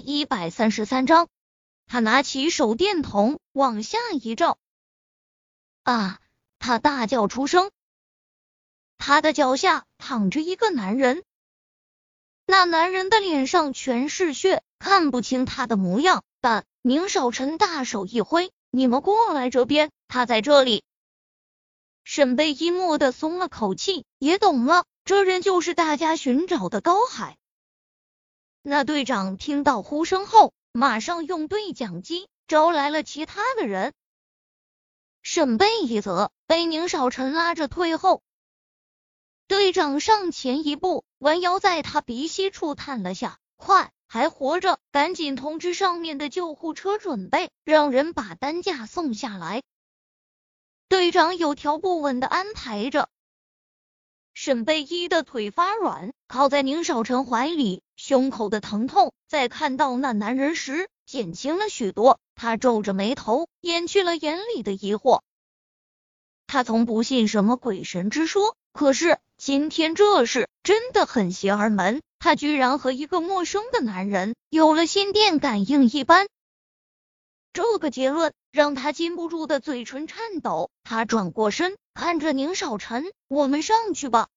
一百三十三章，他拿起手电筒往下一照，啊！他大叫出声。他的脚下躺着一个男人，那男人的脸上全是血，看不清他的模样。但宁少臣大手一挥：“你们过来这边，他在这里。”沈贝依蓦地松了口气，也懂了，这人就是大家寻找的高海。那队长听到呼声后，马上用对讲机招来了其他的人。沈贝一则被宁少臣拉着退后，队长上前一步，弯腰在他鼻息处探了下，快，还活着，赶紧通知上面的救护车，准备让人把担架送下来。队长有条不紊的安排着。沈贝依的腿发软，靠在宁少臣怀里，胸口的疼痛在看到那男人时减轻了许多。他皱着眉头，掩去了眼里的疑惑。他从不信什么鬼神之说，可是今天这事真的很邪门。他居然和一个陌生的男人有了心电感应一般。这个结论让他禁不住的嘴唇颤抖。他转过身，看着宁少臣：“我们上去吧。”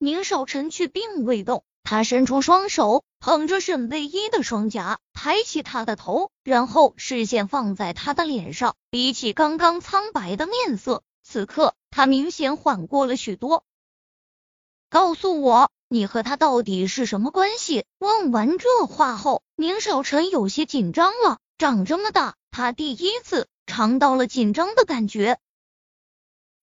宁少臣却并未动，他伸出双手捧着沈贝依的双颊，抬起他的头，然后视线放在他的脸上。比起刚刚苍白的面色，此刻他明显缓过了许多。告诉我，你和他到底是什么关系？问完这话后，宁少臣有些紧张了。长这么大，他第一次尝到了紧张的感觉。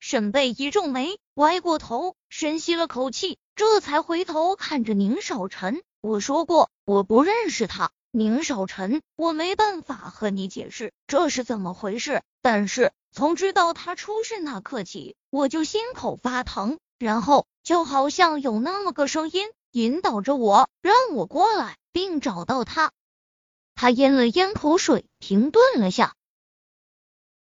沈贝一皱眉，歪过头，深吸了口气，这才回头看着宁少臣：“我说过，我不认识他。宁少臣，我没办法和你解释这是怎么回事。但是从知道他出事那刻起，我就心口发疼，然后就好像有那么个声音引导着我，让我过来，并找到他。”他咽了咽口水，停顿了下，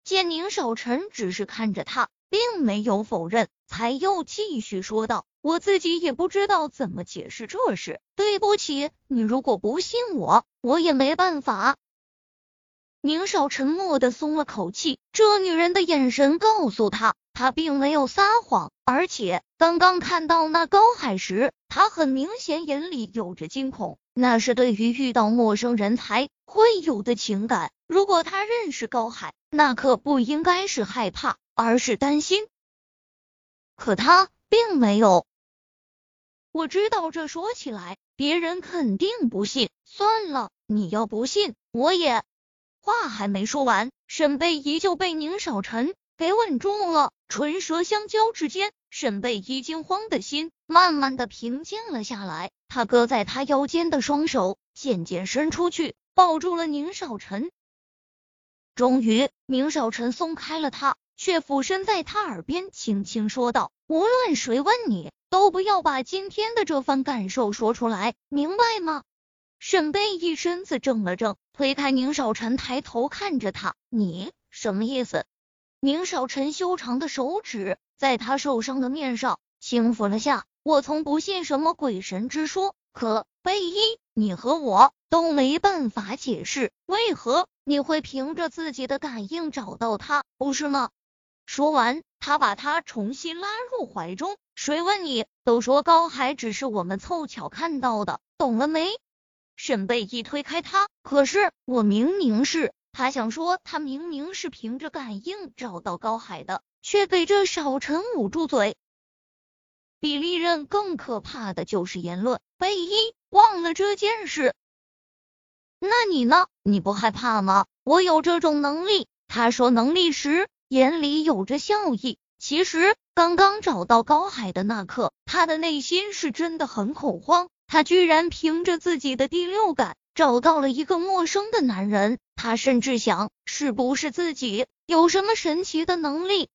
见宁少臣只是看着他，并没有否认，才又继续说道：“我自己也不知道怎么解释这事，对不起，你如果不信我，我也没办法。”宁少沉默的松了口气，这女人的眼神告诉他，他并没有撒谎，而且刚刚看到那高海时，他很明显眼里有着惊恐。那是对于遇到陌生人才会有的情感。如果他认识高海，那可不应该是害怕，而是担心。可他并没有。我知道这说起来别人肯定不信。算了，你要不信，我也……话还没说完，沈贝依旧被宁少臣给稳住了。唇舌相交之间，沈贝依惊慌的心慢慢的平静了下来。他搁在他腰间的双手渐渐伸出去，抱住了宁少臣。终于，宁少臣松开了他，却俯身在他耳边轻轻说道：“无论谁问你，都不要把今天的这番感受说出来，明白吗？”沈贝一身子怔了怔，推开宁少臣，抬头看着他：“你什么意思？”宁少臣修长的手指在他受伤的面上轻抚了下。我从不信什么鬼神之说，可贝依，你和我都没办法解释，为何你会凭着自己的感应找到他，不是吗？说完，他把他重新拉入怀中。谁问你？都说高海只是我们凑巧看到的，懂了没？沈贝一推开他，可是我明明是……他想说，他明明是凭着感应找到高海的，却被这少臣捂住嘴。比利刃更可怕的就是言论。贝一忘了这件事，那你呢？你不害怕吗？我有这种能力。他说能力时，眼里有着笑意。其实刚刚找到高海的那刻，他的内心是真的很恐慌。他居然凭着自己的第六感找到了一个陌生的男人。他甚至想，是不是自己有什么神奇的能力，